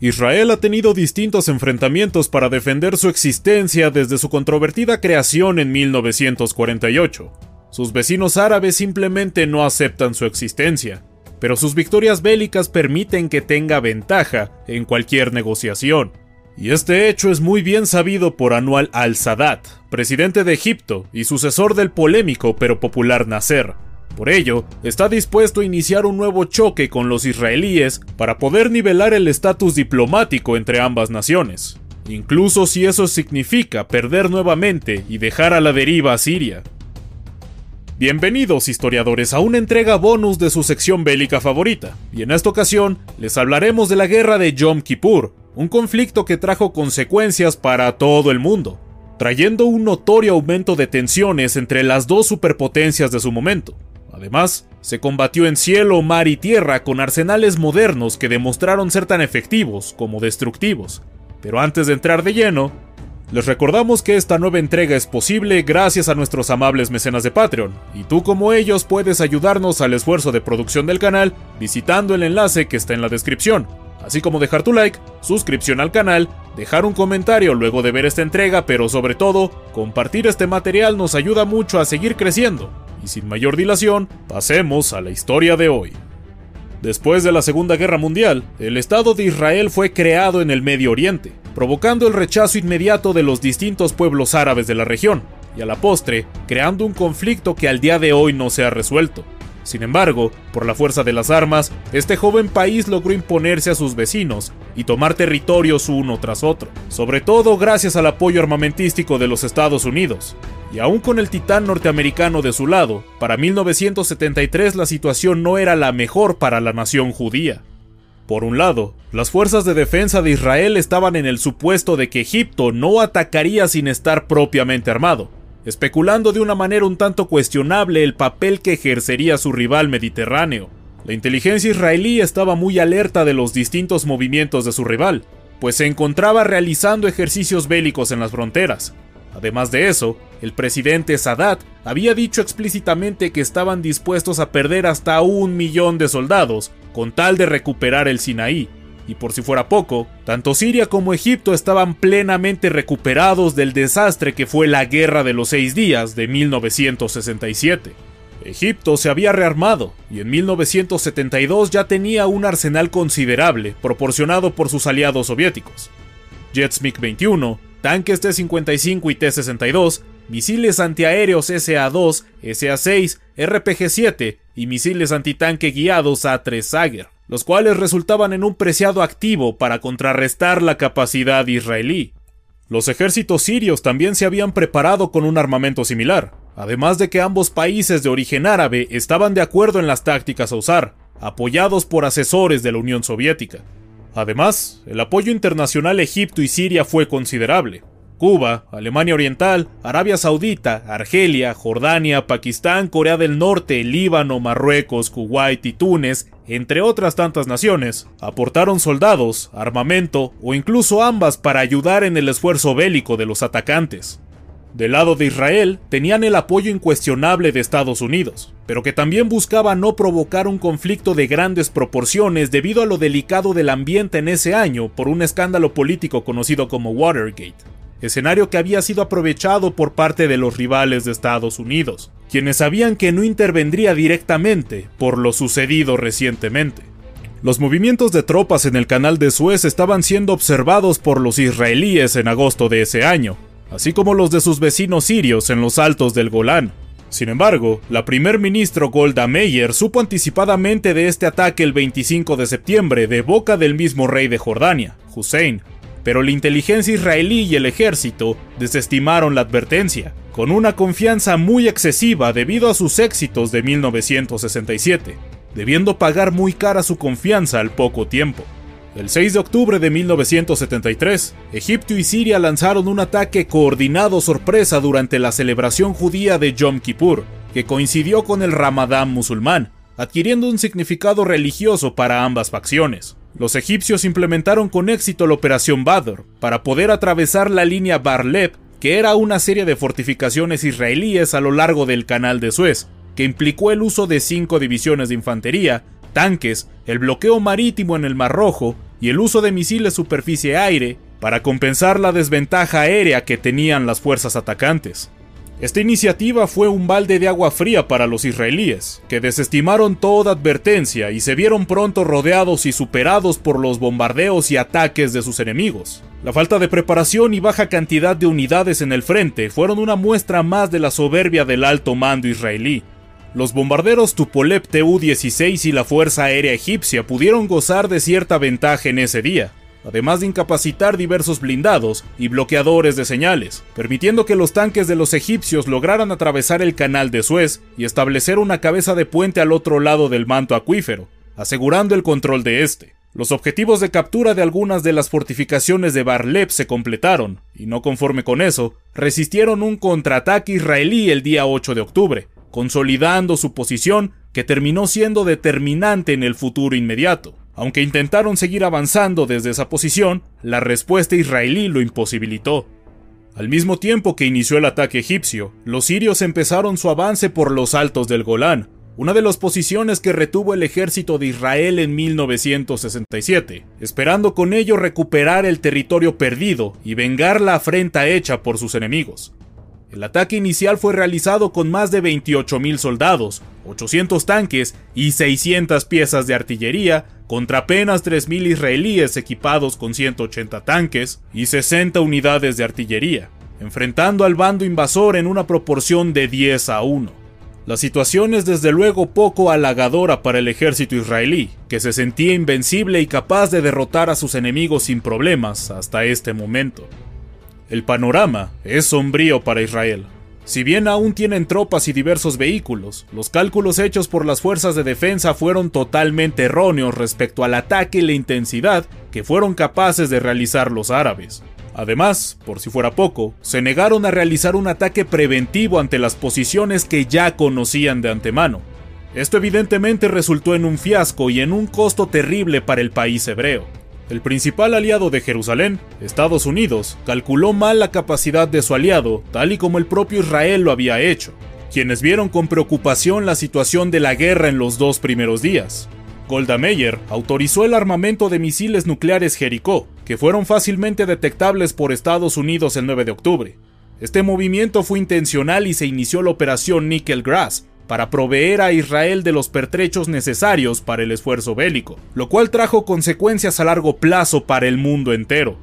Israel ha tenido distintos enfrentamientos para defender su existencia desde su controvertida creación en 1948. Sus vecinos árabes simplemente no aceptan su existencia, pero sus victorias bélicas permiten que tenga ventaja en cualquier negociación. Y este hecho es muy bien sabido por Anwar al-Sadat, presidente de Egipto y sucesor del polémico pero popular Nasser. Por ello, está dispuesto a iniciar un nuevo choque con los israelíes para poder nivelar el estatus diplomático entre ambas naciones, incluso si eso significa perder nuevamente y dejar a la deriva a Siria. Bienvenidos historiadores a una entrega bonus de su sección bélica favorita, y en esta ocasión les hablaremos de la guerra de Yom Kippur, un conflicto que trajo consecuencias para todo el mundo, trayendo un notorio aumento de tensiones entre las dos superpotencias de su momento. Además, se combatió en cielo, mar y tierra con arsenales modernos que demostraron ser tan efectivos como destructivos. Pero antes de entrar de lleno, les recordamos que esta nueva entrega es posible gracias a nuestros amables mecenas de Patreon, y tú como ellos puedes ayudarnos al esfuerzo de producción del canal visitando el enlace que está en la descripción, así como dejar tu like, suscripción al canal, dejar un comentario luego de ver esta entrega, pero sobre todo, compartir este material nos ayuda mucho a seguir creciendo y sin mayor dilación, pasemos a la historia de hoy. Después de la Segunda Guerra Mundial, el Estado de Israel fue creado en el Medio Oriente, provocando el rechazo inmediato de los distintos pueblos árabes de la región, y a la postre, creando un conflicto que al día de hoy no se ha resuelto. Sin embargo, por la fuerza de las armas, este joven país logró imponerse a sus vecinos y tomar territorios uno tras otro, sobre todo gracias al apoyo armamentístico de los Estados Unidos. Y aún con el titán norteamericano de su lado, para 1973 la situación no era la mejor para la nación judía. Por un lado, las fuerzas de defensa de Israel estaban en el supuesto de que Egipto no atacaría sin estar propiamente armado, especulando de una manera un tanto cuestionable el papel que ejercería su rival mediterráneo. La inteligencia israelí estaba muy alerta de los distintos movimientos de su rival, pues se encontraba realizando ejercicios bélicos en las fronteras. Además de eso, el presidente Sadat había dicho explícitamente que estaban dispuestos a perder hasta un millón de soldados con tal de recuperar el Sinaí, y por si fuera poco, tanto Siria como Egipto estaban plenamente recuperados del desastre que fue la Guerra de los Seis Días de 1967. Egipto se había rearmado y en 1972 ya tenía un arsenal considerable proporcionado por sus aliados soviéticos. Jets MiG-21, tanques T-55 y T-62, misiles antiaéreos SA-2, SA-6, RPG-7 y misiles antitanque guiados A-3 Sager los cuales resultaban en un preciado activo para contrarrestar la capacidad israelí. Los ejércitos sirios también se habían preparado con un armamento similar, además de que ambos países de origen árabe estaban de acuerdo en las tácticas a usar, apoyados por asesores de la Unión Soviética. Además, el apoyo internacional a Egipto y Siria fue considerable, Cuba, Alemania Oriental, Arabia Saudita, Argelia, Jordania, Pakistán, Corea del Norte, Líbano, Marruecos, Kuwait y Túnez, entre otras tantas naciones, aportaron soldados, armamento o incluso ambas para ayudar en el esfuerzo bélico de los atacantes. Del lado de Israel, tenían el apoyo incuestionable de Estados Unidos, pero que también buscaba no provocar un conflicto de grandes proporciones debido a lo delicado del ambiente en ese año por un escándalo político conocido como Watergate escenario que había sido aprovechado por parte de los rivales de Estados Unidos, quienes sabían que no intervendría directamente por lo sucedido recientemente. Los movimientos de tropas en el canal de Suez estaban siendo observados por los israelíes en agosto de ese año, así como los de sus vecinos sirios en los altos del Golán. Sin embargo, la primer ministro Golda Meir supo anticipadamente de este ataque el 25 de septiembre de boca del mismo rey de Jordania, Hussein, pero la inteligencia israelí y el ejército desestimaron la advertencia, con una confianza muy excesiva debido a sus éxitos de 1967, debiendo pagar muy cara su confianza al poco tiempo. El 6 de octubre de 1973, Egipto y Siria lanzaron un ataque coordinado sorpresa durante la celebración judía de Yom Kippur, que coincidió con el Ramadán musulmán, adquiriendo un significado religioso para ambas facciones. Los egipcios implementaron con éxito la Operación Badr para poder atravesar la línea Barleb, que era una serie de fortificaciones israelíes a lo largo del Canal de Suez, que implicó el uso de cinco divisiones de infantería, tanques, el bloqueo marítimo en el Mar Rojo y el uso de misiles superficie-aire para compensar la desventaja aérea que tenían las fuerzas atacantes. Esta iniciativa fue un balde de agua fría para los israelíes, que desestimaron toda advertencia y se vieron pronto rodeados y superados por los bombardeos y ataques de sus enemigos. La falta de preparación y baja cantidad de unidades en el frente fueron una muestra más de la soberbia del alto mando israelí. Los bombarderos Tupolev Tu-16 y la Fuerza Aérea Egipcia pudieron gozar de cierta ventaja en ese día, además de incapacitar diversos blindados y bloqueadores de señales, permitiendo que los tanques de los egipcios lograran atravesar el canal de Suez y establecer una cabeza de puente al otro lado del manto acuífero, asegurando el control de este. Los objetivos de captura de algunas de las fortificaciones de Barleb se completaron, y no conforme con eso, resistieron un contraataque israelí el día 8 de octubre, consolidando su posición que terminó siendo determinante en el futuro inmediato. Aunque intentaron seguir avanzando desde esa posición, la respuesta israelí lo imposibilitó. Al mismo tiempo que inició el ataque egipcio, los sirios empezaron su avance por los altos del Golán, una de las posiciones que retuvo el ejército de Israel en 1967, esperando con ello recuperar el territorio perdido y vengar la afrenta hecha por sus enemigos. El ataque inicial fue realizado con más de 28.000 soldados, 800 tanques y 600 piezas de artillería contra apenas 3.000 israelíes equipados con 180 tanques y 60 unidades de artillería, enfrentando al bando invasor en una proporción de 10 a 1. La situación es desde luego poco halagadora para el ejército israelí, que se sentía invencible y capaz de derrotar a sus enemigos sin problemas hasta este momento. El panorama es sombrío para Israel. Si bien aún tienen tropas y diversos vehículos, los cálculos hechos por las fuerzas de defensa fueron totalmente erróneos respecto al ataque y la intensidad que fueron capaces de realizar los árabes. Además, por si fuera poco, se negaron a realizar un ataque preventivo ante las posiciones que ya conocían de antemano. Esto evidentemente resultó en un fiasco y en un costo terrible para el país hebreo. El principal aliado de Jerusalén, Estados Unidos, calculó mal la capacidad de su aliado, tal y como el propio Israel lo había hecho, quienes vieron con preocupación la situación de la guerra en los dos primeros días. Golda Meir autorizó el armamento de misiles nucleares Jericó, que fueron fácilmente detectables por Estados Unidos el 9 de octubre. Este movimiento fue intencional y se inició la operación Nickel Grass, para proveer a Israel de los pertrechos necesarios para el esfuerzo bélico, lo cual trajo consecuencias a largo plazo para el mundo entero.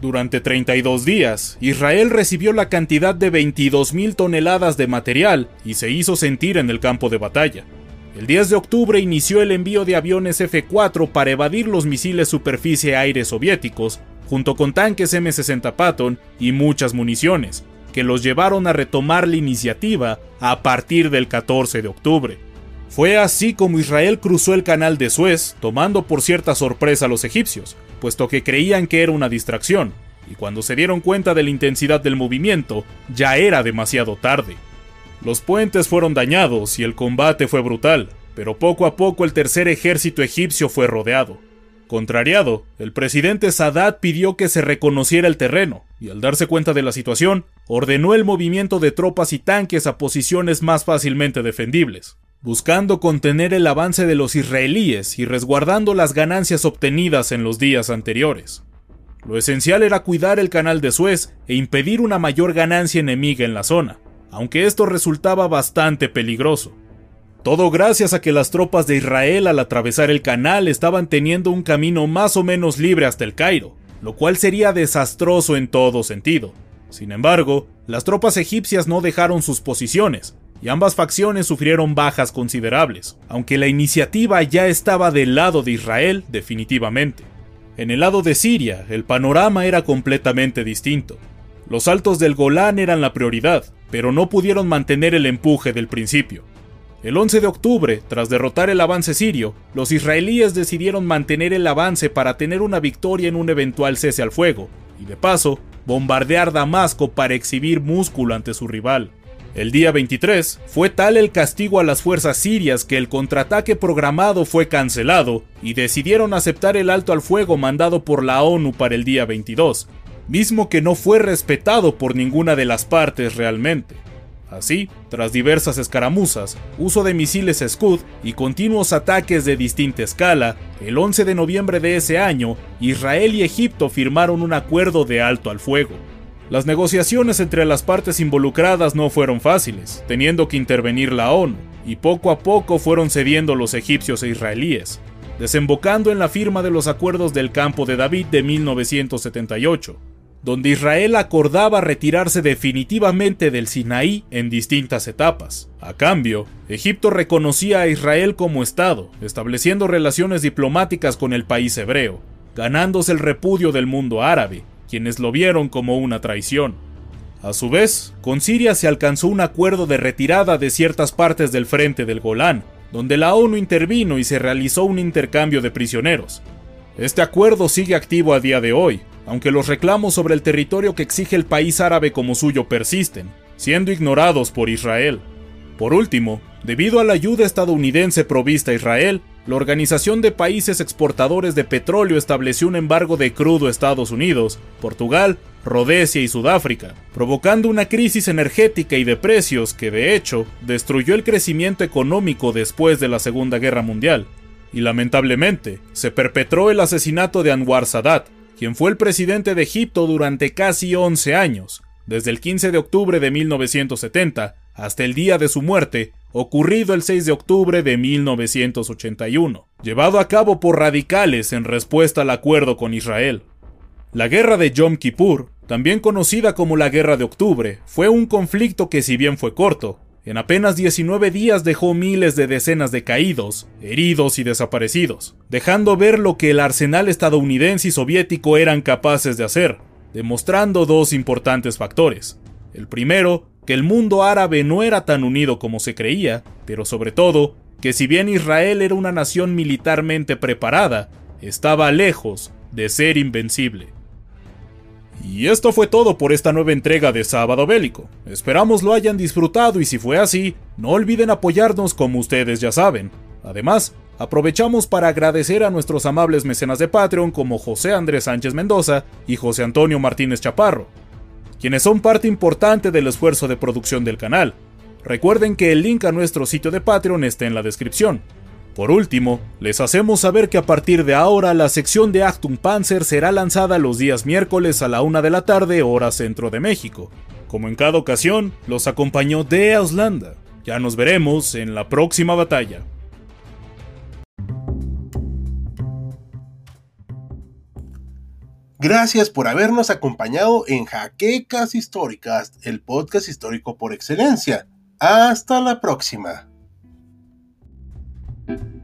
Durante 32 días, Israel recibió la cantidad de 22.000 toneladas de material y se hizo sentir en el campo de batalla. El 10 de octubre inició el envío de aviones F-4 para evadir los misiles superficie-aire soviéticos, junto con tanques M-60 Patton y muchas municiones, que los llevaron a retomar la iniciativa a partir del 14 de octubre. Fue así como Israel cruzó el canal de Suez, tomando por cierta sorpresa a los egipcios, puesto que creían que era una distracción, y cuando se dieron cuenta de la intensidad del movimiento, ya era demasiado tarde. Los puentes fueron dañados y el combate fue brutal, pero poco a poco el tercer ejército egipcio fue rodeado. Contrariado, el presidente Sadat pidió que se reconociera el terreno, y al darse cuenta de la situación, ordenó el movimiento de tropas y tanques a posiciones más fácilmente defendibles, buscando contener el avance de los israelíes y resguardando las ganancias obtenidas en los días anteriores. Lo esencial era cuidar el canal de Suez e impedir una mayor ganancia enemiga en la zona, aunque esto resultaba bastante peligroso. Todo gracias a que las tropas de Israel al atravesar el canal estaban teniendo un camino más o menos libre hasta el Cairo, lo cual sería desastroso en todo sentido. Sin embargo, las tropas egipcias no dejaron sus posiciones, y ambas facciones sufrieron bajas considerables, aunque la iniciativa ya estaba del lado de Israel definitivamente. En el lado de Siria, el panorama era completamente distinto. Los altos del Golán eran la prioridad, pero no pudieron mantener el empuje del principio. El 11 de octubre, tras derrotar el avance sirio, los israelíes decidieron mantener el avance para tener una victoria en un eventual cese al fuego, y de paso, bombardear Damasco para exhibir músculo ante su rival. El día 23 fue tal el castigo a las fuerzas sirias que el contraataque programado fue cancelado y decidieron aceptar el alto al fuego mandado por la ONU para el día 22, mismo que no fue respetado por ninguna de las partes realmente. Así, tras diversas escaramuzas, uso de misiles Scud y continuos ataques de distinta escala, el 11 de noviembre de ese año, Israel y Egipto firmaron un acuerdo de alto al fuego. Las negociaciones entre las partes involucradas no fueron fáciles, teniendo que intervenir la ONU, y poco a poco fueron cediendo los egipcios e israelíes, desembocando en la firma de los acuerdos del campo de David de 1978 donde Israel acordaba retirarse definitivamente del Sinaí en distintas etapas. A cambio, Egipto reconocía a Israel como Estado, estableciendo relaciones diplomáticas con el país hebreo, ganándose el repudio del mundo árabe, quienes lo vieron como una traición. A su vez, con Siria se alcanzó un acuerdo de retirada de ciertas partes del frente del Golán, donde la ONU intervino y se realizó un intercambio de prisioneros. Este acuerdo sigue activo a día de hoy, aunque los reclamos sobre el territorio que exige el país árabe como suyo persisten, siendo ignorados por Israel. Por último, debido a la ayuda estadounidense provista a Israel, la Organización de Países Exportadores de Petróleo estableció un embargo de crudo a Estados Unidos, Portugal, Rhodesia y Sudáfrica, provocando una crisis energética y de precios que, de hecho, destruyó el crecimiento económico después de la Segunda Guerra Mundial. Y lamentablemente, se perpetró el asesinato de Anwar Sadat, quien fue el presidente de Egipto durante casi 11 años, desde el 15 de octubre de 1970 hasta el día de su muerte, ocurrido el 6 de octubre de 1981, llevado a cabo por radicales en respuesta al acuerdo con Israel. La guerra de Yom Kippur, también conocida como la Guerra de Octubre, fue un conflicto que si bien fue corto, en apenas 19 días dejó miles de decenas de caídos, heridos y desaparecidos, dejando ver lo que el arsenal estadounidense y soviético eran capaces de hacer, demostrando dos importantes factores. El primero, que el mundo árabe no era tan unido como se creía, pero sobre todo, que si bien Israel era una nación militarmente preparada, estaba lejos de ser invencible. Y esto fue todo por esta nueva entrega de Sábado Bélico. Esperamos lo hayan disfrutado y si fue así, no olviden apoyarnos como ustedes ya saben. Además, aprovechamos para agradecer a nuestros amables mecenas de Patreon como José Andrés Sánchez Mendoza y José Antonio Martínez Chaparro, quienes son parte importante del esfuerzo de producción del canal. Recuerden que el link a nuestro sitio de Patreon está en la descripción. Por último, les hacemos saber que a partir de ahora la sección de Achtung Panzer será lanzada los días miércoles a la una de la tarde hora centro de México. Como en cada ocasión, los acompañó de Auslanda. Ya nos veremos en la próxima batalla. Gracias por habernos acompañado en Jaquecas Históricas, el podcast histórico por excelencia. Hasta la próxima. Thank you